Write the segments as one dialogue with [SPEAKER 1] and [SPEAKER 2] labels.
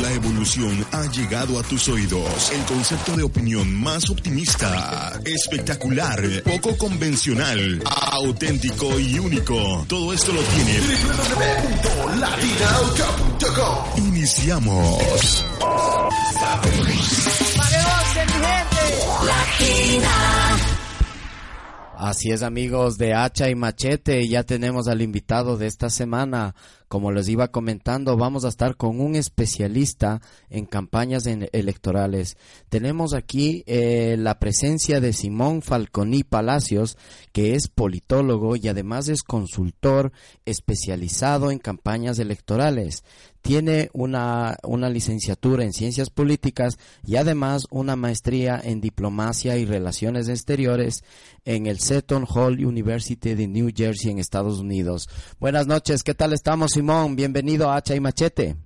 [SPEAKER 1] La evolución ha llegado a tus oídos. El concepto de opinión más optimista, espectacular, poco convencional, auténtico y único. Todo esto lo tiene. Iniciamos.
[SPEAKER 2] Así es amigos de Hacha y Machete, ya tenemos al invitado de esta semana. Como les iba comentando, vamos a estar con un especialista en campañas electorales. Tenemos aquí eh, la presencia de Simón Falconi Palacios, que es politólogo y además es consultor especializado en campañas electorales tiene una, una licenciatura en ciencias políticas y además una maestría en diplomacia y relaciones exteriores en el Seton Hall University de New Jersey en Estados Unidos. Buenas noches, ¿qué tal estamos Simón? Bienvenido a Hacha y Machete.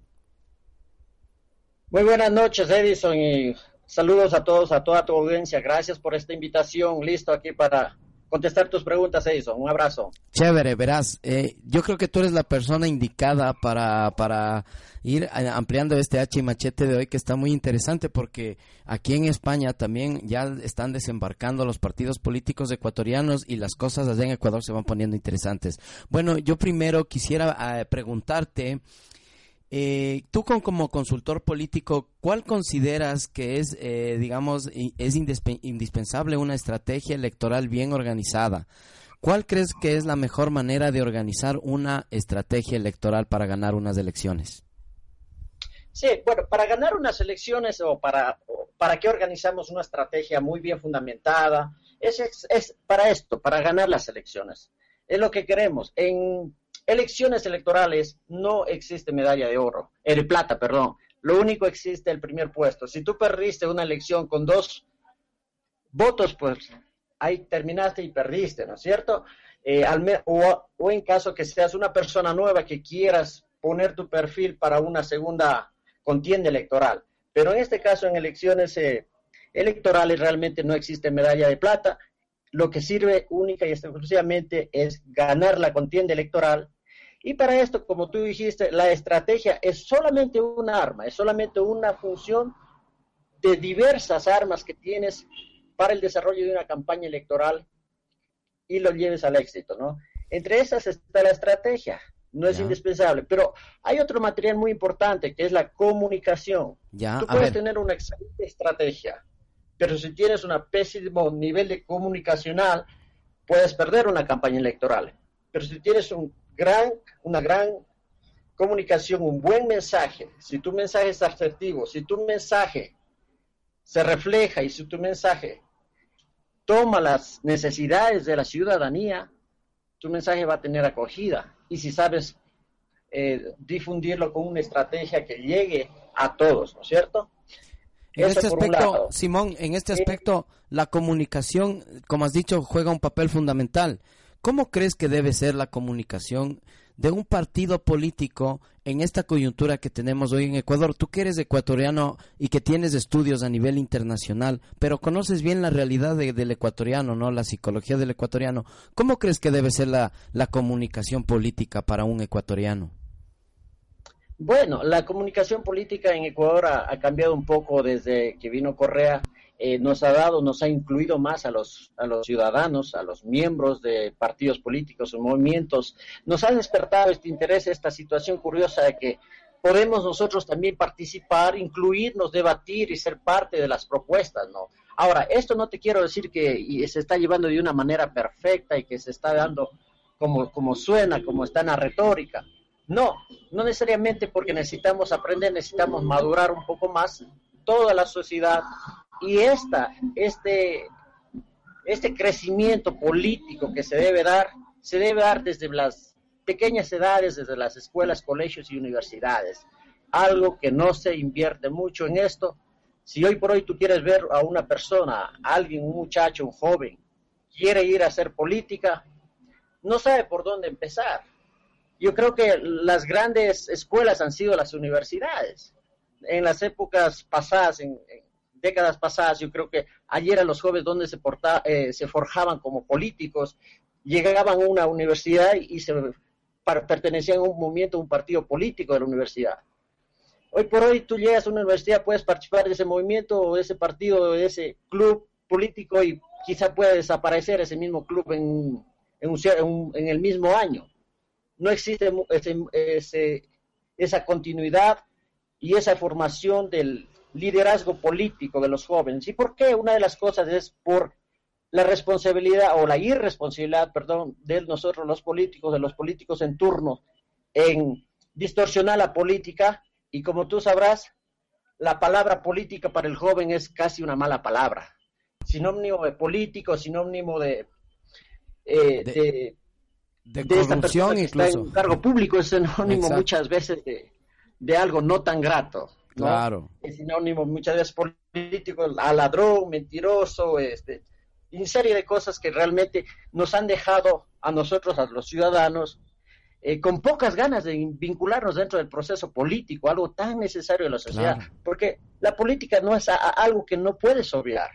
[SPEAKER 3] Muy buenas noches Edison y saludos a todos, a toda tu audiencia. Gracias por esta invitación. Listo aquí para contestar tus preguntas, Edison. Un abrazo.
[SPEAKER 2] Chévere, verás. Eh, yo creo que tú eres la persona indicada para, para ir ampliando este H y machete de hoy que está muy interesante porque aquí en España también ya están desembarcando los partidos políticos ecuatorianos y las cosas allá en Ecuador se van poniendo interesantes. Bueno, yo primero quisiera eh, preguntarte eh, tú como consultor político, ¿cuál consideras que es, eh, digamos, es indispensable una estrategia electoral bien organizada? ¿Cuál crees que es la mejor manera de organizar una estrategia electoral para ganar unas elecciones?
[SPEAKER 3] Sí, bueno, para ganar unas elecciones o para, para qué organizamos una estrategia muy bien fundamentada, es, es para esto, para ganar las elecciones. Es lo que queremos. En elecciones electorales no existe medalla de oro, de plata, perdón. Lo único existe el primer puesto. Si tú perdiste una elección con dos votos, pues ahí terminaste y perdiste, ¿no es cierto? Eh, o, o, en caso que seas una persona nueva que quieras poner tu perfil para una segunda contienda electoral. Pero en este caso, en elecciones eh, electorales realmente no existe medalla de plata. Lo que sirve única y exclusivamente es ganar la contienda electoral y para esto, como tú dijiste, la estrategia es solamente un arma, es solamente una función de diversas armas que tienes para el desarrollo de una campaña electoral y lo lleves al éxito, ¿no? Entre esas está la estrategia, no es indispensable, pero hay otro material muy importante que es la comunicación. Ya, Tú puedes tener una excelente estrategia, pero si tienes un pésimo nivel de comunicacional, puedes perder una campaña electoral. Pero si tienes un gran, una gran comunicación, un buen mensaje, si tu mensaje es asertivo, si tu mensaje se refleja y si tu mensaje toma las necesidades de la ciudadanía, tu mensaje va a tener acogida. Y si sabes eh, difundirlo con una estrategia que llegue a todos, ¿no es cierto?
[SPEAKER 2] En este aspecto, Simón, en este aspecto, la comunicación, como has dicho, juega un papel fundamental. ¿Cómo crees que debe ser la comunicación de un partido político en esta coyuntura que tenemos hoy en Ecuador? Tú que eres ecuatoriano y que tienes estudios a nivel internacional, pero conoces bien la realidad del ecuatoriano, ¿no? La psicología del ecuatoriano. ¿Cómo crees que debe ser la, la comunicación política para un ecuatoriano?
[SPEAKER 3] Bueno, la comunicación política en Ecuador ha cambiado un poco desde que vino Correa eh, nos ha dado, nos ha incluido más a los, a los ciudadanos, a los miembros de partidos políticos o movimientos. Nos ha despertado este interés, esta situación curiosa de que podemos nosotros también participar, incluirnos, debatir y ser parte de las propuestas, ¿no? Ahora, esto no te quiero decir que se está llevando de una manera perfecta y que se está dando como, como suena, como está en la retórica. No, no necesariamente porque necesitamos aprender, necesitamos madurar un poco más toda la sociedad y esta, este, este crecimiento político que se debe dar, se debe dar desde las pequeñas edades, desde las escuelas, colegios y universidades. Algo que no se invierte mucho en esto. Si hoy por hoy tú quieres ver a una persona, alguien, un muchacho, un joven, quiere ir a hacer política, no sabe por dónde empezar. Yo creo que las grandes escuelas han sido las universidades. En las épocas pasadas, en, décadas pasadas, yo creo que ayer a los jóvenes donde se, eh, se forjaban como políticos, llegaban a una universidad y se pertenecían a un movimiento, a un partido político de la universidad. Hoy por hoy tú llegas a una universidad, puedes participar de ese movimiento o de ese partido de ese club político y quizá puede desaparecer ese mismo club en, en, el mismo año. No existe esa continuidad y esa formación del liderazgo político de los jóvenes. ¿Y por qué? Una de las cosas es por la responsabilidad o la irresponsabilidad, perdón, de nosotros los políticos, de los políticos en turno, en distorsionar la política y como tú sabrás, la palabra política para el joven es casi una mala palabra. Sinónimo de político, sinónimo de...
[SPEAKER 2] Eh, de, de, corrupción incluso. Está
[SPEAKER 3] en cargo público es sinónimo muchas veces de, algo no tan grato.
[SPEAKER 2] Claro.
[SPEAKER 3] Es sinónimo muchas veces político a ladrón, mentiroso, este, y serie de cosas que realmente nos han dejado a nosotros, a los ciudadanos, eh, con pocas ganas de vincularnos dentro del proceso político, algo tan necesario en la sociedad, porque la política no es algo que no puedes obviar.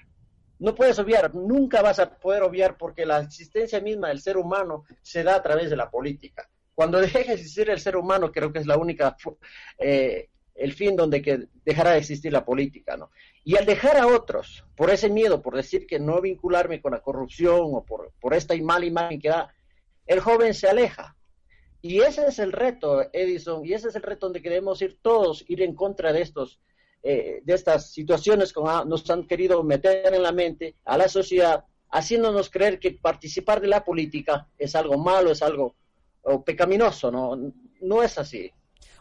[SPEAKER 3] No puedes obviar, nunca vas a poder obviar porque la existencia misma del ser humano se da a través de la política. Cuando deje de existir el ser humano, creo que es la única, eh, el fin donde que dejará de existir la política, ¿no? Y al dejar a otros, por ese miedo, por decir que no vincularme con la corrupción o por, por esta mala imagen que da, el joven se aleja y ese es el reto, Edison, y ese es el reto donde queremos ir todos, ir en contra de estos, eh, de estas situaciones que nos han querido meter en la mente a la sociedad, haciéndonos creer que participar de la política es algo malo, es algo pecaminoso, no, no es así.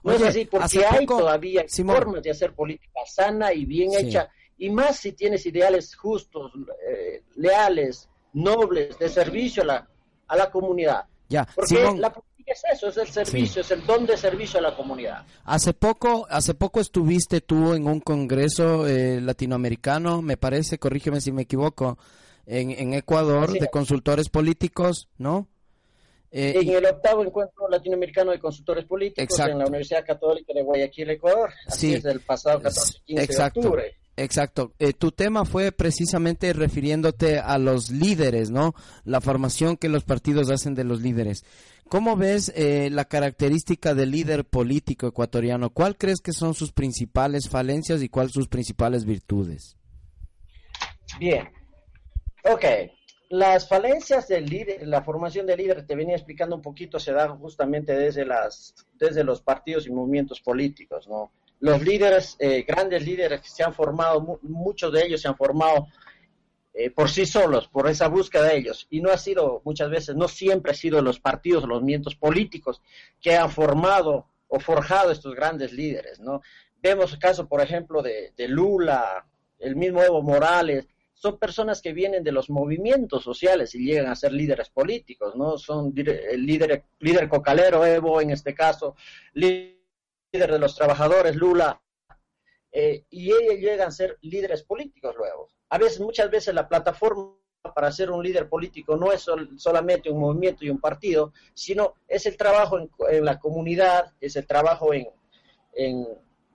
[SPEAKER 3] No es así porque hay todavía formas de hacer política sana y bien hecha, y más si tienes ideales justos, eh, leales, nobles, de servicio a la, a la comunidad.
[SPEAKER 2] Ya,
[SPEAKER 3] porque la es eso, es el servicio, es el don de servicio a la comunidad.
[SPEAKER 2] Hace poco, hace poco estuviste tú en un congreso eh, latinoamericano, me parece, corrígeme si me equivoco, en, en Ecuador, de consultores políticos, ¿no?
[SPEAKER 3] Eh, en el octavo encuentro latinoamericano de consultores políticos en la Universidad Católica de Guayaquil, Ecuador, así es del pasado 14 15
[SPEAKER 2] exacto,
[SPEAKER 3] de octubre.
[SPEAKER 2] Exacto. Eh, tu tema fue precisamente refiriéndote a los líderes, ¿no? La formación que los partidos hacen de los líderes. ¿Cómo ves eh, la característica del líder político ecuatoriano? ¿Cuál crees que son sus principales falencias y cuáles sus principales virtudes?
[SPEAKER 3] Bien. Ok. Las falencias del líder, la formación del líder, te venía explicando un poquito, se da justamente desde, las, desde los partidos y movimientos políticos, ¿no? Los líderes, eh, grandes líderes que se han formado, muchos de ellos se han formado eh, por sí solos, por esa búsqueda de ellos. Y no ha sido muchas veces, no siempre ha sido los partidos, los movimientos políticos que han formado o forjado estos grandes líderes, ¿no? Vemos el caso, por ejemplo, de, Lula, el mismo Evo Morales, son personas que vienen de los movimientos sociales y llegan a ser líderes políticos, ¿no? Son el líder, líder cocalero, Evo en este caso, líder de los trabajadores, Lula, eh, y ellos llegan a ser líderes políticos luego a veces, muchas veces la plataforma para ser un líder político no es solamente un movimiento y un partido, sino es el trabajo en, la comunidad, es el trabajo en,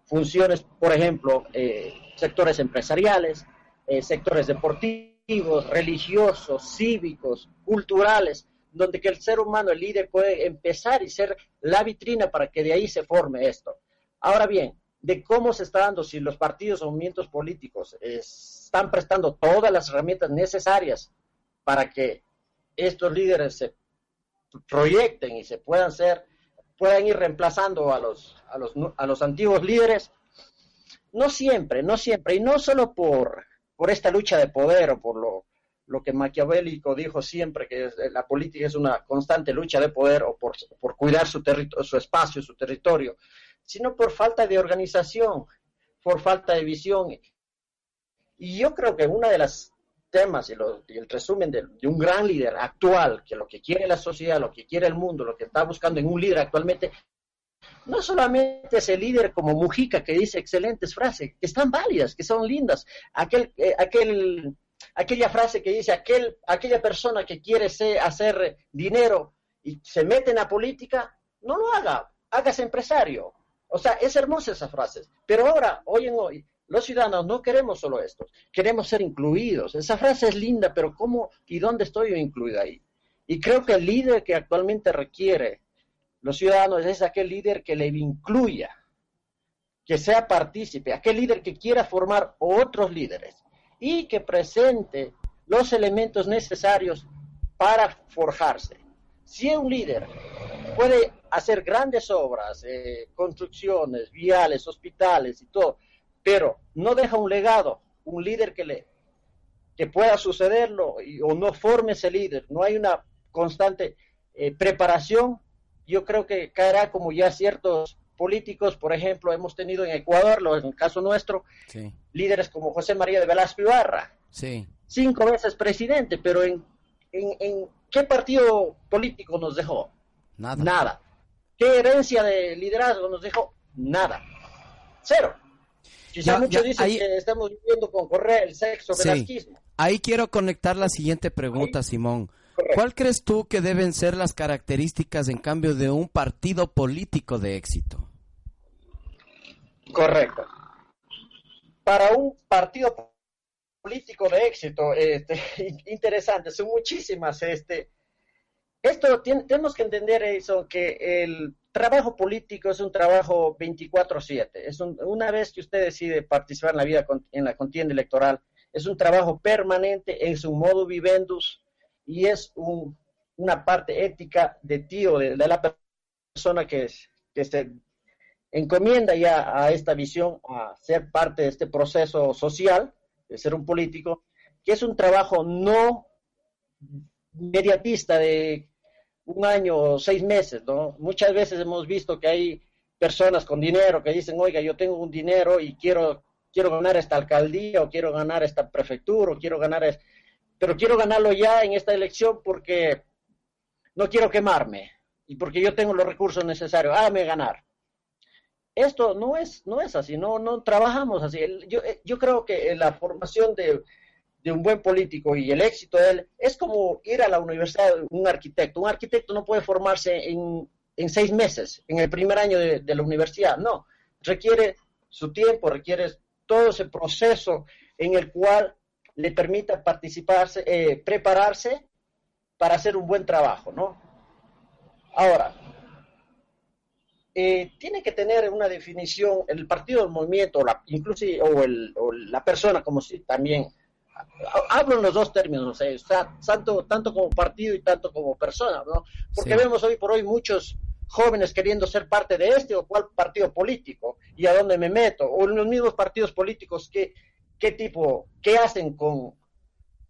[SPEAKER 3] funciones, por ejemplo, eh, sectores empresariales, eh, sectores deportivos, religiosos, cívicos, culturales, donde que el ser humano, el líder, puede empezar y ser la vitrina para que de ahí se forme esto. Ahora bien, de cómo se está dando, si los partidos o movimientos políticos están prestando todas las herramientas necesarias para que estos líderes se proyecten y se puedan ser, puedan ir reemplazando a los, a los, a los antiguos líderes, no siempre, no siempre, y no solo por, por esta lucha de poder o por lo, lo que Maquiavélico dijo siempre, que la política es una constante lucha de poder o por, por cuidar su, su espacio, su territorio, sino por falta de organización, por falta de visión. Y yo creo que una de las temas y, el resumen de, un gran líder actual, que lo que quiere la sociedad, lo que quiere el mundo, lo que está buscando en un líder actualmente, no solamente es el líder como Mujica que dice excelentes frases, que están válidas, que son lindas, aquel, eh, aquel, aquella frase que dice aquel, aquella persona que quiere hacer dinero y se mete en la política, no lo haga, hágase empresario. O sea, es hermosa esa frase. Pero ahora, hoy en hoy, los ciudadanos no queremos solo esto, queremos ser incluidos. Esa frase es linda, pero ¿cómo y dónde estoy incluido ahí? Y creo que el líder que actualmente requiere los ciudadanos es aquel líder que le incluya, que sea partícipe, aquel líder que quiera formar otros líderes y que presente los elementos necesarios para forjarse. Si un líder puede hacer grandes obras, eh, construcciones, viales, hospitales y todo, pero no deja un legado, un líder que le que pueda sucederlo o no forme ese líder, no hay una constante eh, preparación, yo creo que caerá como ya ciertos políticos, por ejemplo, hemos tenido en Ecuador, lo, en el caso nuestro, líderes como José María de Velasco Ibarra, sí. cinco veces presidente, pero en, en, qué partido político nos dejó? Nada. Nada. ¿Qué herencia de liderazgo nos dejó? Nada. Cero. Quizá muchos dicen que estamos viviendo con correr el sexo sí.
[SPEAKER 2] Ahí quiero conectar la siguiente pregunta, Simón. ¿Cuál crees tú que deben ser las características en cambio de un partido político de éxito?
[SPEAKER 3] Correcto. Para un partido político de éxito, este, interesante, son muchísimas. Este, esto tenemos que entender eso, que el trabajo político es un trabajo 24/7. Es una vez que usted decide participar en la vida en la contienda electoral, es un trabajo permanente, es un modo vivendus y es una parte ética de ti o de, la persona que, que se encomienda ya a esta visión, a ser parte de este proceso social, de ser un político, que es un trabajo no mediatista de un año o seis meses, ¿no? Muchas veces hemos visto que hay personas con dinero que dicen, oiga, yo tengo un dinero y quiero, quiero ganar esta alcaldía o quiero ganar esta prefectura o quiero ganar, pero quiero ganarlo ya en esta elección porque no quiero quemarme y porque yo tengo los recursos necesarios, hágame ganar. Esto no es, no es así, no, no trabajamos así. Yo, yo creo que la formación de, de un buen político y el éxito de él es como ir a la universidad un arquitecto. Un arquitecto no puede formarse en, seis meses, en el primer año de, la universidad, no. Requiere su tiempo, requiere todo ese proceso en el cual le permita participarse, eh, prepararse para hacer un buen trabajo, ¿no? Ahora, eh, tiene que tener una definición, el partido del movimiento, la, inclusive, o, el, o la persona como si también hablo en los dos términos, o sea, tanto, tanto como partido y tanto como persona, ¿no? Porque vemos hoy por hoy muchos jóvenes queriendo ser parte de este o cual partido político y a dónde me meto, o en los mismos partidos políticos, ¿qué, qué tipo, qué hacen con,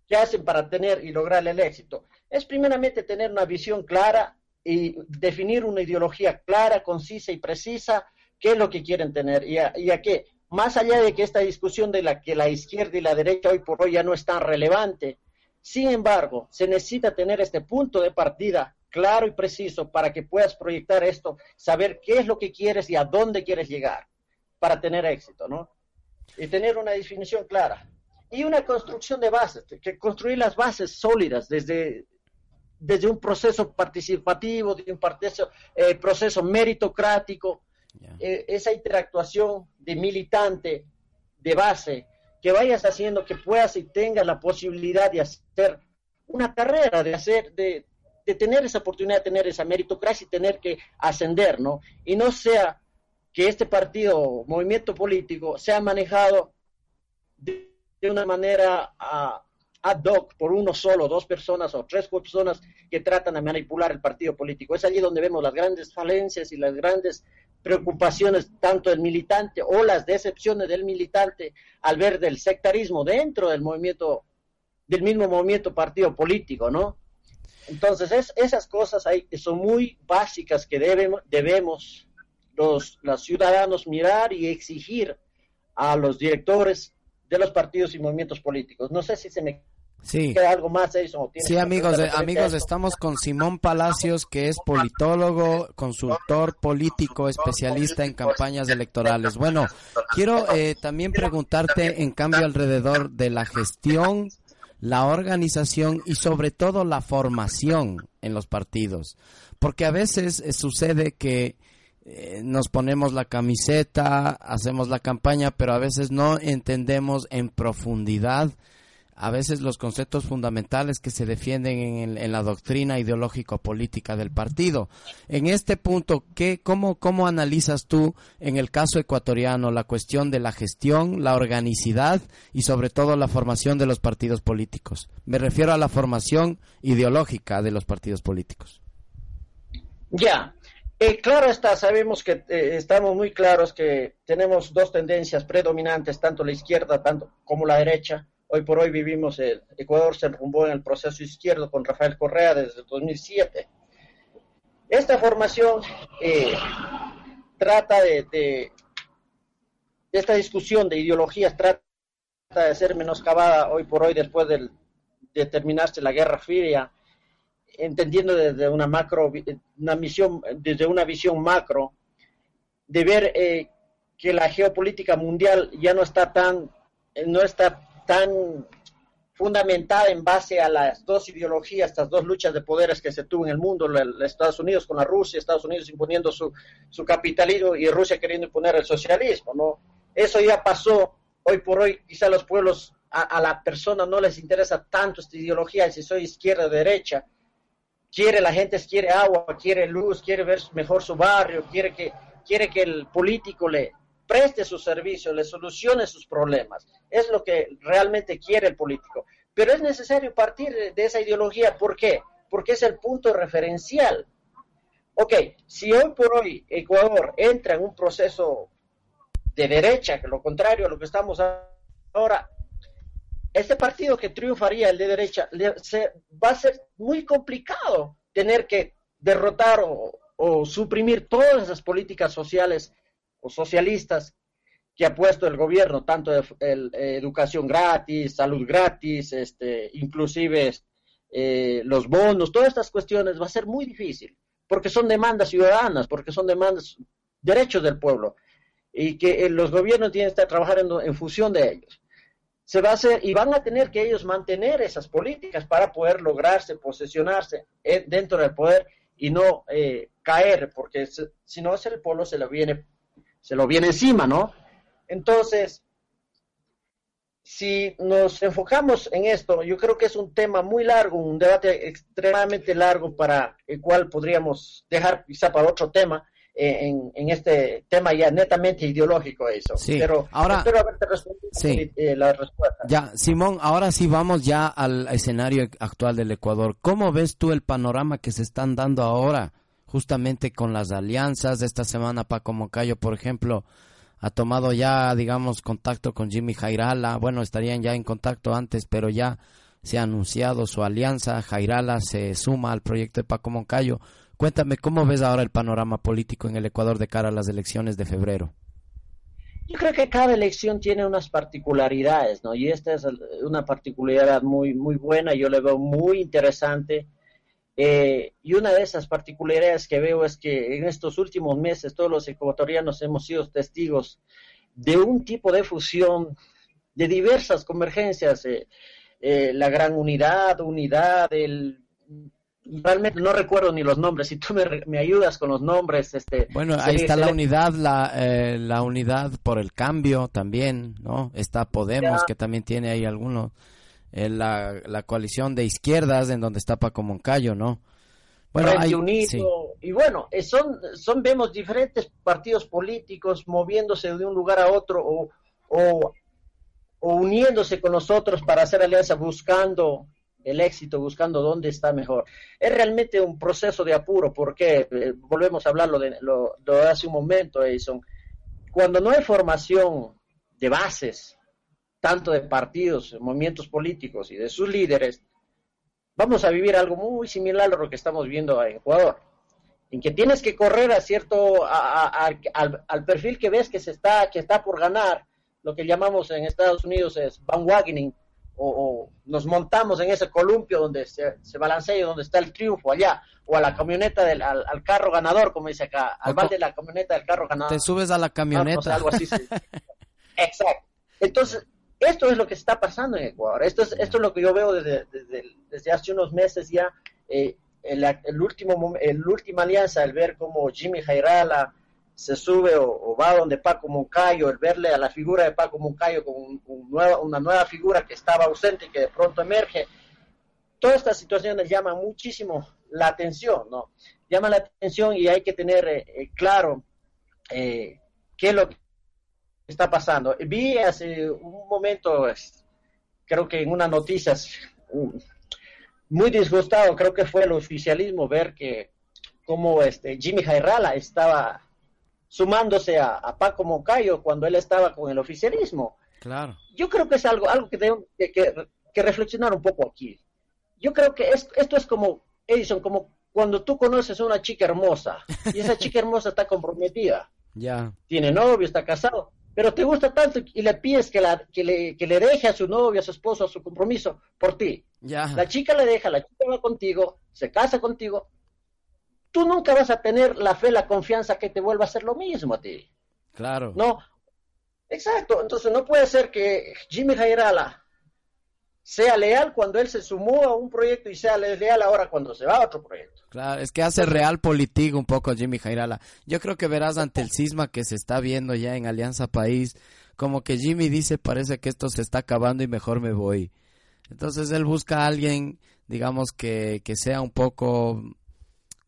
[SPEAKER 3] qué hacen para tener y lograr el éxito? Es primeramente tener una visión clara y definir una ideología clara, concisa y precisa, qué es lo que quieren tener y a, y a qué más allá de que esta discusión de la que la izquierda y la derecha hoy por hoy ya no es tan relevante, sin embargo, se necesita tener este punto de partida claro y preciso para que puedas proyectar esto, saber qué es lo que quieres y a dónde quieres llegar para tener éxito, ¿no? Y tener una definición clara. Y una construcción de bases, que construir las bases sólidas desde, desde un proceso participativo, de un proceso, eh, proceso meritocrático, eh, esa interactuación de militante, de base, que vayas haciendo que puedas y tengas la posibilidad de hacer una carrera, de hacer, de, tener esa oportunidad, de tener esa meritocracia y tener que ascender, ¿no? Y no sea que este partido, movimiento político, sea manejado de, una manera ah, ad hoc por uno solo, dos personas o tres personas que tratan de manipular el partido político. Es allí donde vemos las grandes falencias y las grandes preocupaciones tanto del militante o las decepciones del militante al ver del sectarismo dentro del movimiento, del mismo movimiento partido político, ¿no? Entonces, es, esas cosas ahí son muy básicas que debemos, debemos los, los ciudadanos mirar y exigir a los directores de los partidos y movimientos políticos. No sé si se me
[SPEAKER 2] Sí.
[SPEAKER 3] algo más, eso?
[SPEAKER 2] Sí, amigos, amigos, estamos con Simón Palacios, que es politólogo, consultor político, especialista en campañas electorales. Bueno, quiero eh, también preguntarte, en cambio, alrededor de la gestión, la organización y sobre todo la formación en los partidos. Porque a veces eh, sucede que eh, nos ponemos la camiseta, hacemos la campaña, pero a veces no entendemos en profundidad a veces los conceptos fundamentales que se defienden en, la doctrina ideológico-política del partido. En este punto, ¿qué, cómo, ¿cómo analizas tú en el caso ecuatoriano la cuestión de la gestión, la organicidad y sobre todo la formación de los partidos políticos? Me refiero a la formación ideológica de los partidos políticos.
[SPEAKER 3] Ya, eh, claro está, sabemos que eh, estamos muy claros que tenemos dos tendencias predominantes, tanto la izquierda tanto como la derecha Hoy por hoy vivimos, el Ecuador se enrumbó en el proceso izquierdo con Rafael Correa desde el 2007. Esta formación eh, trata de, esta discusión de ideologías, trata de ser menoscabada hoy por hoy después de terminarse la Guerra Fría, entendiendo desde una macro, una misión, desde una visión macro, de ver eh, que la geopolítica mundial ya no está tan, no está tan fundamentada en base a las dos ideologías, estas dos luchas de poderes que se tuvo en el mundo, los Estados Unidos con la Rusia, Estados Unidos imponiendo su, su capitalismo y Rusia queriendo imponer el socialismo, ¿no? Eso ya pasó, hoy por hoy quizá los pueblos, a, la persona no les interesa tanto esta ideología, si soy izquierda o derecha, quiere la gente, quiere agua, quiere luz, quiere ver mejor su barrio, quiere que, quiere que el político le, preste su servicio, le solucione sus problemas. Es lo que realmente quiere el político. Pero es necesario partir de esa ideología. ¿Por qué? Porque es el punto referencial. Ok, si hoy por hoy Ecuador entra en un proceso de derecha, que lo contrario a lo que estamos ahora, este partido que triunfaría, el de derecha, va a ser muy complicado tener que derrotar o, suprimir todas esas políticas sociales o socialistas que ha puesto el gobierno, tanto de, eh, educación gratis, salud gratis, este, inclusive eh, los bonos, todas estas cuestiones, va a ser muy difícil, porque son demandas ciudadanas, porque son demandas, derechos del pueblo, y que eh, los gobiernos tienen que estar trabajando en, función de ellos. Se va a hacer, y van a tener que ellos mantener esas políticas para poder lograrse, posesionarse dentro del poder y no caer, porque si no, el pueblo se le viene se lo viene encima, ¿no? Entonces, si nos enfocamos en esto, yo creo que es un tema muy largo, un debate extremadamente largo para el cual podríamos dejar quizá para otro tema. Eh, en, este tema ya netamente ideológico eso.
[SPEAKER 2] Sí. Pero ahora, espero haberte respondido eh, la respuesta. Ya, Simón, ahora sí vamos ya al escenario actual del Ecuador. ¿Cómo ves tú el panorama que se están dando ahora justamente con las alianzas. de Esta semana Paco Moncayo, por ejemplo, ha tomado ya, digamos, contacto con Jimmy Jairala. Bueno, estarían ya en contacto antes, pero ya se ha anunciado su alianza. Jairala se suma al proyecto de Paco Moncayo. Cuéntame, ¿cómo ves ahora el panorama político en el Ecuador de cara a las elecciones de febrero?
[SPEAKER 3] Yo creo que cada elección tiene unas particularidades, ¿no? Y esta es una particularidad muy, muy buena, yo le veo muy interesante eh, y una de esas particularidades que veo es que en estos últimos meses todos los ecuatorianos hemos sido testigos de un tipo de fusión, de diversas convergencias, eh, eh, la gran unidad, unidad, el realmente no recuerdo ni los nombres. Si tú me, ayudas con los nombres, este.
[SPEAKER 2] Bueno, ahí está la unidad, la, la unidad por el cambio también, ¿no? Está Podemos que también tiene ahí algunos la, la, coalición de izquierdas en donde está Paco Moncayo, ¿no?
[SPEAKER 3] Bueno, hay, Unido, y bueno, eh, son, son, vemos diferentes partidos políticos moviéndose de un lugar a otro o, o, uniéndose con nosotros para hacer alianza buscando el éxito, buscando dónde está mejor. Es realmente un proceso de apuro, porque eh, volvemos a hablarlo de, lo, hace un momento, Edison. Cuando no hay formación de bases, tanto de partidos, movimientos políticos y de sus líderes, vamos a vivir algo muy similar a lo que estamos viendo en Ecuador, en que tienes que correr a cierto, al, perfil que ves que se está, que está por ganar, lo que llamamos en Estados Unidos es bandwagoning, o, nos montamos en ese columpio donde se, se balancea y donde está el triunfo allá, o a la camioneta del al, carro ganador, como dice acá, al balde de la camioneta del carro ganador.
[SPEAKER 2] Te subes a la camioneta.
[SPEAKER 3] algo así. Exacto. Entonces, esto es lo que está pasando en Ecuador. Esto es, esto es lo que yo veo desde, desde, hace unos meses ya. Eh, el, el, último, el última alianza, el ver cómo Jimmy Jairala se sube o, va donde Paco Moncayo, el verle a la figura de Paco Moncayo con una nueva figura que estaba ausente y que de pronto emerge. Todas estas situaciones llaman muchísimo la atención, ¿no? Llama la atención y hay que tener eh, eh, claro qué es lo que está pasando. Vi hace un momento, creo que en unas noticias, muy disgustado, creo que fue el oficialismo ver que como este Jimmy Jairala estaba sumándose a, Paco Moncayo cuando él estaba con el oficialismo.
[SPEAKER 2] Claro.
[SPEAKER 3] Yo creo que es algo, algo que tengo que, que, reflexionar un poco aquí. Yo creo que esto es como, Edison, como cuando tú conoces a una chica hermosa y esa chica hermosa está comprometida.
[SPEAKER 2] Ya.
[SPEAKER 3] Tiene novio, está casado pero te gusta tanto y le pides que, la, que, le, que le deje a su novio, a su esposo, a su compromiso por ti.
[SPEAKER 2] Ya.
[SPEAKER 3] La chica le deja, la chica va contigo, se casa contigo. Tú nunca vas a tener la fe, la confianza que te vuelva a hacer lo mismo a ti.
[SPEAKER 2] Claro.
[SPEAKER 3] No. Exacto. Entonces no puede ser que Jimmy Jairala sea leal cuando él se sumó a un proyecto y sea leal ahora cuando se va a otro proyecto.
[SPEAKER 2] Claro, es que hace real político un poco Jimmy Jairala. Yo creo que verás ante el cisma que se está viendo ya en Alianza País, como que Jimmy dice, parece que esto se está acabando y mejor me voy. Entonces él busca a alguien, digamos, que, que sea un poco,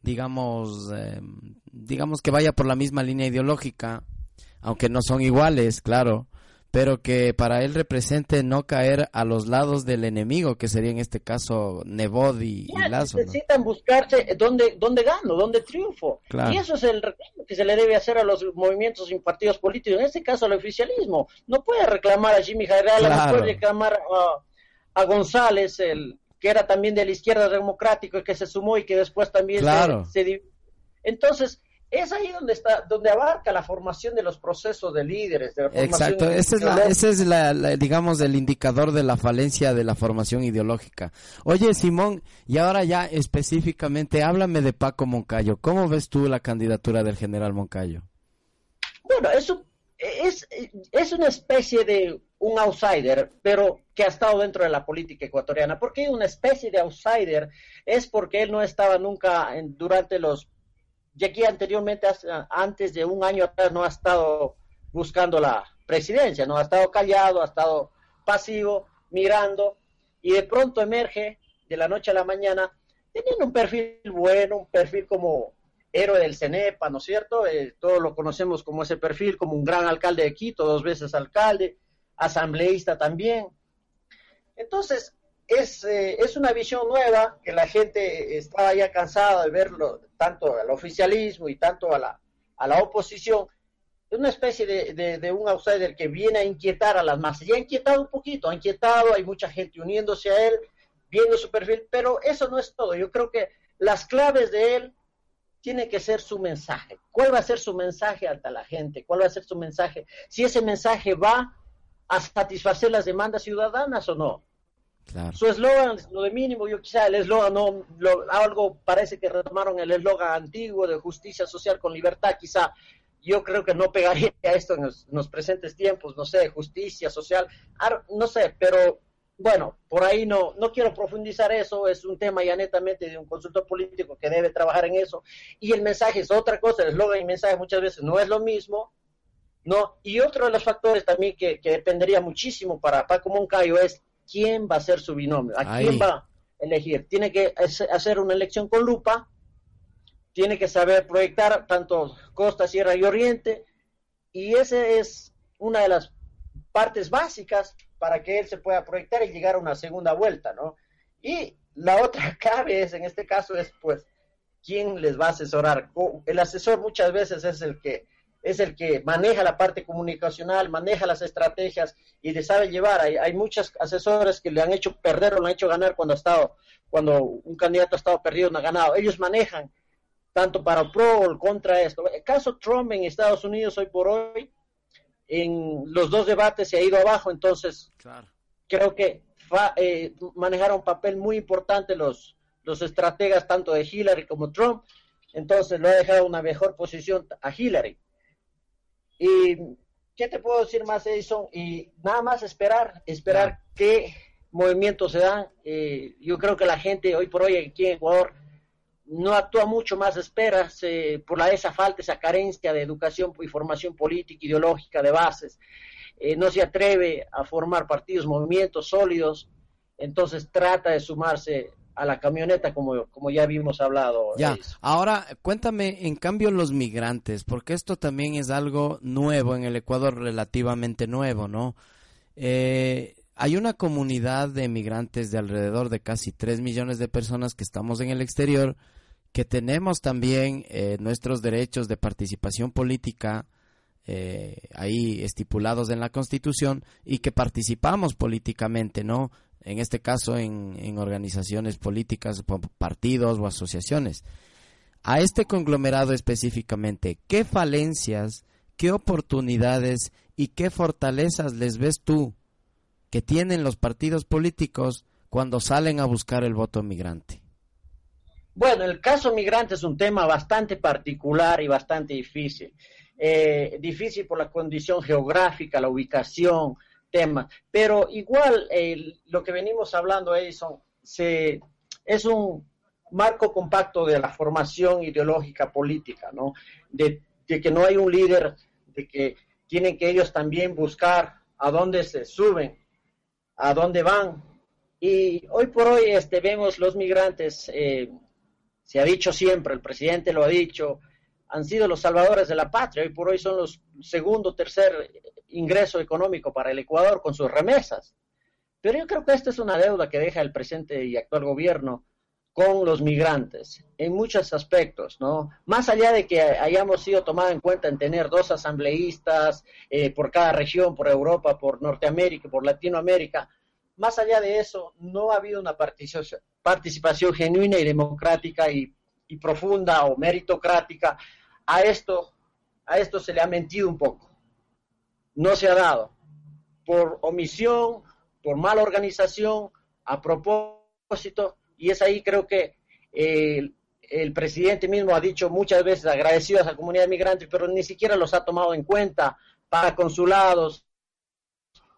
[SPEAKER 2] digamos, eh, digamos que vaya por la misma línea ideológica, aunque no son iguales, claro pero que para él represente no caer a los lados del enemigo, que sería en este caso Nebod y, Lazo.
[SPEAKER 3] Necesitan buscarse dónde, dónde gano, dónde triunfo. Y eso es el reclamo que se le debe hacer a los movimientos y partidos políticos, en este caso al oficialismo. No puede reclamar a Jimmy Jairala, no puede reclamar a, González, el que era también de la izquierda democrática, que se sumó y que después también se, se... Entonces, es ahí donde está, donde abarca la formación de los procesos de líderes. De
[SPEAKER 2] Exacto, ese es, la, ese es la, digamos, el indicador de la falencia de la formación ideológica. Oye, Simón, y ahora ya específicamente, háblame de Paco Moncayo. ¿Cómo ves tú la candidatura del general Moncayo?
[SPEAKER 3] Bueno, eso es, es una especie de un outsider, pero que ha estado dentro de la política ecuatoriana. ¿Por qué una especie de outsider? Es porque él no estaba nunca durante los y aquí anteriormente, antes de un año atrás, no ha estado buscando la presidencia, no ha estado callado, ha estado pasivo, mirando, y de pronto emerge de la noche a la mañana, teniendo un perfil bueno, un perfil como héroe del CENEPA, ¿no es cierto? Eh, todos lo conocemos como ese perfil, como un gran alcalde de Quito, dos veces alcalde, asambleísta también. Entonces, es, eh, es una visión nueva que la gente estaba ya cansada de verlo, tanto al oficialismo y tanto a la, a la oposición, una especie de, de, un outsider que viene a inquietar a las masas. Y ha inquietado un poquito, ha inquietado, hay mucha gente uniéndose a él, viendo su perfil, pero eso no es todo. Yo creo que las claves de él tiene que ser su mensaje. ¿Cuál va a ser su mensaje ante la gente? ¿Cuál va a ser su mensaje? Si ese mensaje va a satisfacer las demandas ciudadanas o no. Su eslogan, lo de mínimo, yo quizá el eslogan, no, algo parece que retomaron el eslogan antiguo de justicia social con libertad, quizá. Yo creo que no pegaría a esto en los, presentes tiempos, no sé, justicia social, no sé, pero bueno, por ahí no, no quiero profundizar eso, es un tema ya netamente de un consultor político que debe trabajar en eso, y el mensaje es otra cosa, el eslogan y el mensaje muchas veces no es lo mismo, ¿no? Y otro de los factores también que, que dependería muchísimo para Paco Moncayo es quién va a ser su binomio, a quién va a elegir. Tiene que hacer una elección con lupa, tiene que saber proyectar tanto costa, sierra y oriente, y esa es una de las partes básicas para que él se pueda proyectar y llegar a una segunda vuelta, ¿no? Y la otra clave es, en este caso, es pues, ¿quién les va a asesorar? El asesor muchas veces es el que es el que maneja la parte comunicacional, maneja las estrategias y le sabe llevar. Hay, hay muchos asesores que le han hecho perder o le han hecho ganar cuando ha estado, cuando un candidato ha estado perdido o no ha ganado. Ellos manejan tanto para el pro o contra esto. El caso Trump en Estados Unidos hoy por hoy, en los dos debates se ha ido abajo, entonces creo que eh, manejaron un papel muy importante los, los estrategas tanto de Hillary como Trump, entonces lo ha dejado una mejor posición a Hillary. Y ¿qué te puedo decir más, Edison? Y nada más esperar, esperar qué movimientos se dan. Eh, yo creo que la gente hoy por hoy aquí en Ecuador no actúa mucho más, espera por la, esa falta, esa carencia de educación y formación política, ideológica, de bases. Eh, no se atreve a formar partidos, movimientos sólidos, entonces trata de sumarse a la camioneta como, como ya vimos hablado.
[SPEAKER 2] Ya, ahora cuéntame en cambio los migrantes, porque esto también es algo nuevo en el Ecuador, relativamente nuevo, ¿no? Eh, hay una comunidad de migrantes de alrededor de casi 3 millones de personas que estamos en el exterior, que tenemos también eh, nuestros derechos de participación política eh, ahí estipulados en la Constitución y que participamos políticamente, ¿no? En este caso en, organizaciones políticas, partidos o asociaciones. A este conglomerado específicamente, ¿qué falencias, qué oportunidades y qué fortalezas les ves tú que tienen los partidos políticos cuando salen a buscar el voto migrante?
[SPEAKER 3] Bueno, el caso migrante es un tema bastante particular y bastante difícil. Eh, difícil por la condición geográfica, la ubicación, Pero igual lo que venimos hablando, Edison, se, es un marco compacto de la formación ideológica política, ¿no? De, que no hay un líder, de que tienen que ellos también buscar a dónde se suben, a dónde van. Y hoy por hoy este, vemos los migrantes, eh, se ha dicho siempre, el presidente lo ha dicho, han sido los salvadores de la patria, hoy por hoy son los segundo, tercer ingreso económico para el Ecuador con sus remesas. Pero yo creo que esta es una deuda que deja el presente y actual gobierno con los migrantes en muchos aspectos, ¿no? Más allá de que hayamos sido tomados en cuenta en tener dos asambleístas eh, por cada región, por Europa, por Norteamérica, por Latinoamérica, más allá de eso, no ha habido una participación, participación genuina y democrática y, y profunda o meritocrática. A esto, a esto se le ha mentido un poco no se ha dado por omisión, por mala organización, a propósito, y es ahí creo que el, presidente mismo ha dicho muchas veces agradecido a esa comunidad migrante, pero ni siquiera los ha tomado en cuenta para consulados.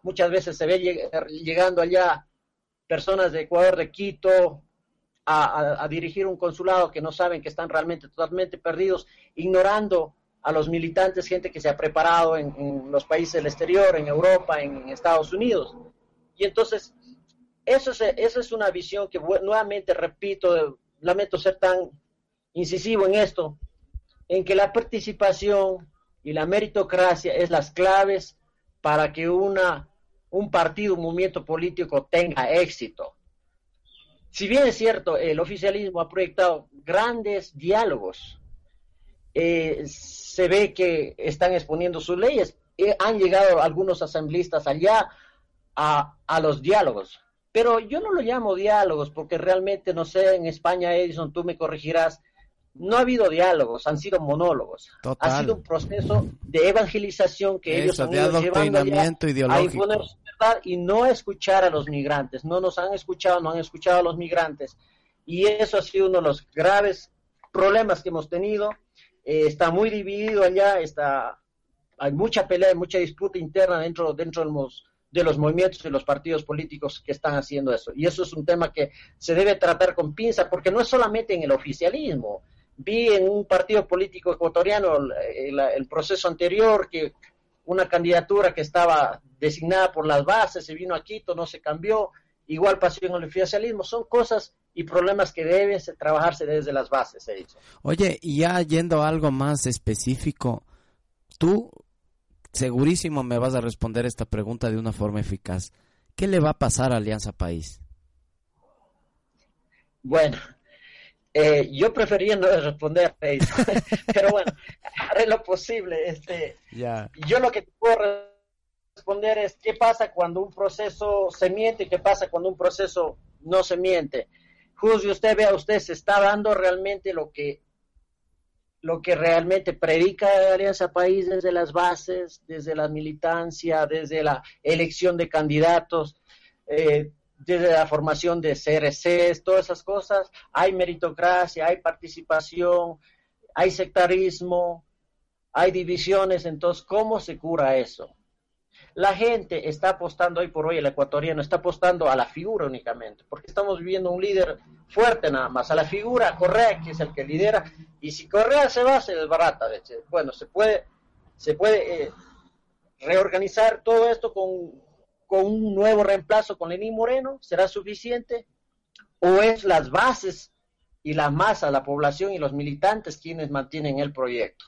[SPEAKER 3] Muchas veces se ve llegando allá personas de Ecuador, de Quito, a, dirigir un consulado que no saben que están realmente totalmente perdidos, ignorando a los militantes, gente que se ha preparado en, los países del exterior, en Europa, en, Estados Unidos. Y entonces, eso es, eso es una visión que nuevamente, repito, lamento ser tan incisivo en esto, en que la participación y la meritocracia es las claves para que una, un partido, un movimiento político tenga éxito. Si bien es cierto, el oficialismo ha proyectado grandes diálogos eh, se ve que están exponiendo sus leyes. Eh, han llegado algunos asambleístas allá a, a, los diálogos. Pero yo no lo llamo diálogos porque realmente, no sé, en España, Edison, tú me corregirás, no ha habido diálogos, han sido monólogos. Ha sido un proceso de evangelización que ellos han ido llevando ideológico. a y no escuchar a los migrantes. No nos han escuchado, no han escuchado a los migrantes. Y eso ha sido uno de los graves problemas que hemos tenido eh, está muy dividido allá, está, hay mucha pelea, mucha disputa interna dentro, dentro de los, de los movimientos y los partidos políticos que están haciendo eso. Y eso es un tema que se debe tratar con pinza, porque no es solamente en el oficialismo. Vi en un partido político ecuatoriano el, el proceso anterior que una candidatura que estaba designada por las bases se vino a Quito, no se cambió, igual pasó en el oficialismo. Son cosas y problemas que deben trabajarse desde las bases, he dicho.
[SPEAKER 2] Oye, y ya yendo a algo más específico, tú segurísimo me vas a responder esta pregunta de una forma eficaz. ¿Qué le va a pasar a Alianza País?
[SPEAKER 3] Bueno, eh, yo prefería no responder, pero bueno, haré lo posible. Este, Yo lo que puedo responder es qué pasa cuando un proceso se miente y qué pasa cuando un proceso no se miente juzgue usted, vea usted, se está dando realmente lo que lo que realmente predica Alianza País desde las bases, desde la militancia, desde la elección de candidatos. Eh, desde la formación de CRCs, todas esas cosas, hay meritocracia, hay participación, hay sectarismo, hay divisiones, entonces, ¿cómo se cura eso? La gente está apostando hoy por hoy, el ecuatoriano está apostando a la figura únicamente, porque estamos viviendo un líder fuerte nada más, a la figura Correa, que es el que lidera, y si Correa se va, se desbarata. Bueno, se puede, se puede eh, reorganizar todo esto con, con un nuevo reemplazo con Lenín Moreno, ¿será suficiente? ¿O es las bases y la masa, la población y los militantes quienes mantienen el proyecto?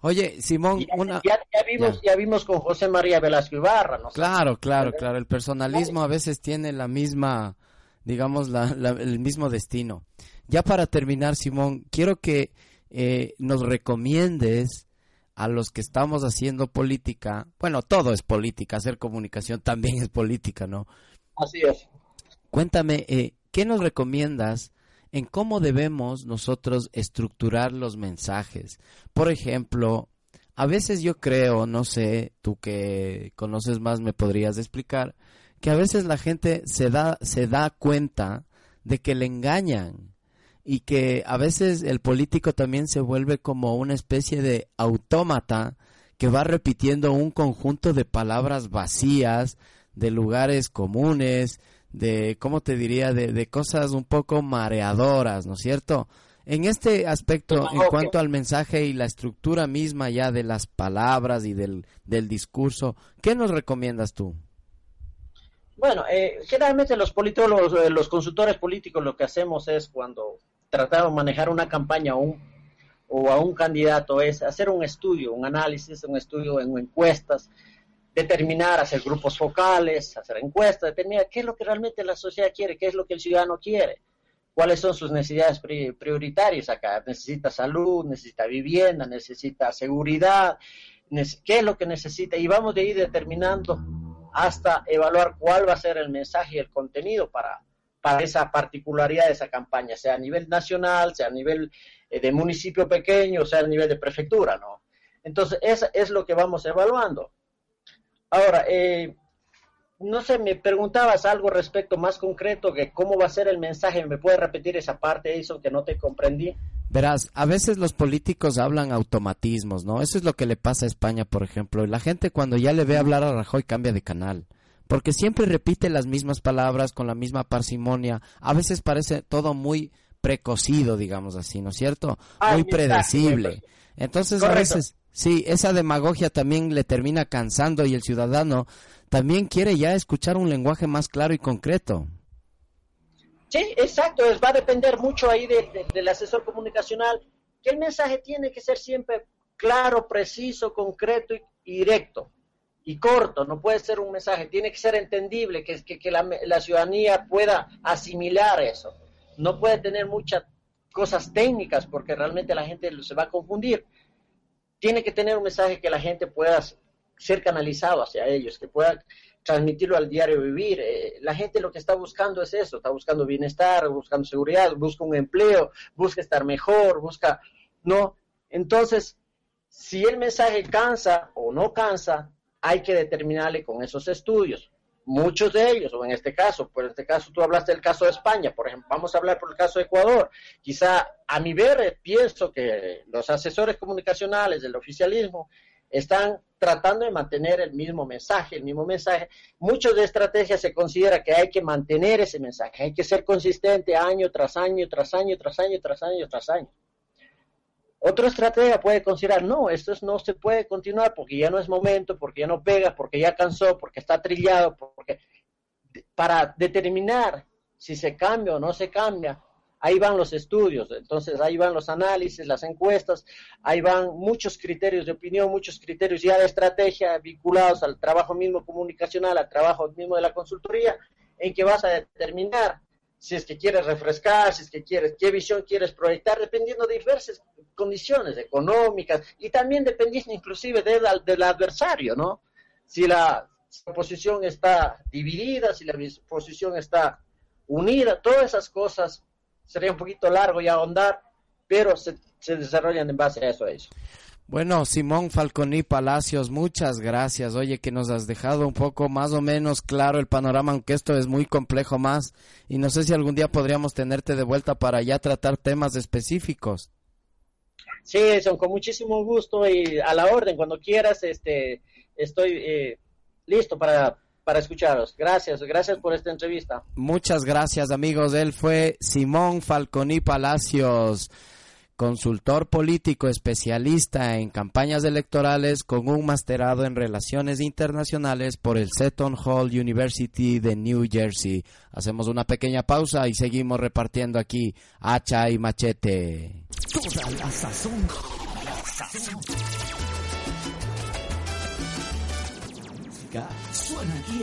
[SPEAKER 2] Oye, Simón,
[SPEAKER 3] ya,
[SPEAKER 2] una...
[SPEAKER 3] Ya, vimos, ya. vimos con José María Velasco Ibarra, ¿no?
[SPEAKER 2] Claro, claro, claro. El personalismo a veces tiene la misma, digamos, la, el mismo destino. Ya para terminar, Simón, quiero que eh, nos recomiendes a los que estamos haciendo política, bueno, todo es política, hacer comunicación también es política, ¿no?
[SPEAKER 3] Así es.
[SPEAKER 2] Cuéntame, eh, ¿qué nos recomiendas en cómo debemos nosotros estructurar los mensajes. Por ejemplo, a veces yo creo, no sé, tú que conoces más me podrías explicar, que a veces la gente se da, se da cuenta de que le engañan y que a veces el político también se vuelve como una especie de autómata que va repitiendo un conjunto de palabras vacías, de lugares comunes, de, ¿cómo te diría?, de, cosas un poco mareadoras, ¿no es cierto? En este aspecto, en cuanto al mensaje y la estructura misma ya de las palabras y del, del discurso, ¿qué nos recomiendas tú?
[SPEAKER 3] Bueno, eh, generalmente los políticos, eh, los, consultores políticos lo que hacemos es cuando tratamos de manejar una campaña o, o a un candidato es hacer un estudio, un análisis, un estudio en encuestas, determinar, hacer grupos focales, hacer encuestas, determinar qué es lo que realmente la sociedad quiere, qué es lo que el ciudadano quiere, cuáles son sus necesidades prioritarias acá. Necesita salud, necesita vivienda, necesita seguridad, qué es lo que necesita. Y vamos de ir determinando hasta evaluar cuál va a ser el mensaje y el contenido para, para esa particularidad de esa campaña, sea a nivel nacional, sea a nivel eh, de municipio pequeño, sea a nivel de prefectura, ¿no? Entonces, eso es lo que vamos evaluando. Ahora, eh, no sé, me preguntabas algo respecto más concreto que cómo va a ser el mensaje. ¿Me puedes repetir esa parte, eso que no te comprendí?
[SPEAKER 2] Verás, a veces los políticos hablan automatismos, ¿no? Eso es lo que le pasa a España, por ejemplo. Y la gente cuando ya le ve hablar a Rajoy cambia de canal. Porque siempre repite las mismas palabras con la misma parsimonia. A veces parece todo muy precocido, digamos así, ¿no es cierto? muy predecible. Entonces a veces Sí, esa demagogia también le termina cansando y el ciudadano también quiere ya escuchar un lenguaje más claro y concreto.
[SPEAKER 3] Sí, exacto, va a depender mucho ahí del asesor comunicacional, que el mensaje tiene que ser siempre claro, preciso, concreto y, directo y corto, no puede ser un mensaje, tiene que ser entendible, que, que, la, ciudadanía pueda asimilar eso. No puede tener muchas cosas técnicas porque realmente la gente se va a confundir tiene que tener un mensaje que la gente pueda ser canalizado hacia ellos, que pueda transmitirlo al diario vivir. Eh, la gente lo que está buscando es eso, está buscando bienestar, buscando seguridad, busca un empleo, busca estar mejor, busca, ¿no? Entonces, si el mensaje cansa o no cansa, hay que determinarle con esos estudios muchos de ellos, o en este caso, por este caso tú hablaste del caso de España, por ejemplo, vamos a hablar por el caso de Ecuador. Quizá a mi ver pienso que los asesores comunicacionales del oficialismo están tratando de mantener el mismo mensaje, el mismo mensaje. Muchos de estrategias se considera que hay que mantener ese mensaje, hay que ser consistente año tras año, tras año, tras año, tras año, tras año. Otra estrategia puede considerar, no, esto no se puede continuar porque ya no es momento, porque ya no pega, porque ya cansó, porque está trillado, porque para determinar si se cambia o no se cambia, ahí van los estudios, entonces ahí van los análisis, las encuestas, ahí van muchos criterios de opinión, muchos criterios ya de estrategia vinculados al trabajo mismo comunicacional, al trabajo mismo de la consultoría, en que vas a determinar si es que quieres refrescar, si es que quieres, qué visión quieres proyectar, dependiendo de diversas condiciones económicas y también dependiendo inclusive del adversario, ¿no? Si la, oposición está dividida, si la oposición está unida, todas esas cosas sería un poquito largo y ahondar, pero se, se desarrollan en base a eso. A eso.
[SPEAKER 2] Bueno, Simón Falconi Palacios, muchas gracias. Oye, que nos has dejado un poco más o menos claro el panorama, aunque esto es muy complejo más. Y no sé si algún día podríamos tenerte de vuelta para ya tratar temas específicos.
[SPEAKER 3] Sí, son con muchísimo gusto y a la orden, cuando quieras, este, estoy eh, listo para, para escucharos. Gracias, gracias por esta entrevista.
[SPEAKER 2] Muchas gracias, amigos. Él fue Simón Falconi Palacios consultor político especialista en campañas electorales con un masterado en relaciones internacionales por el Seton Hall University de New Jersey. Hacemos una pequeña pausa y seguimos repartiendo aquí hacha y machete. Toda la sazón. suena aquí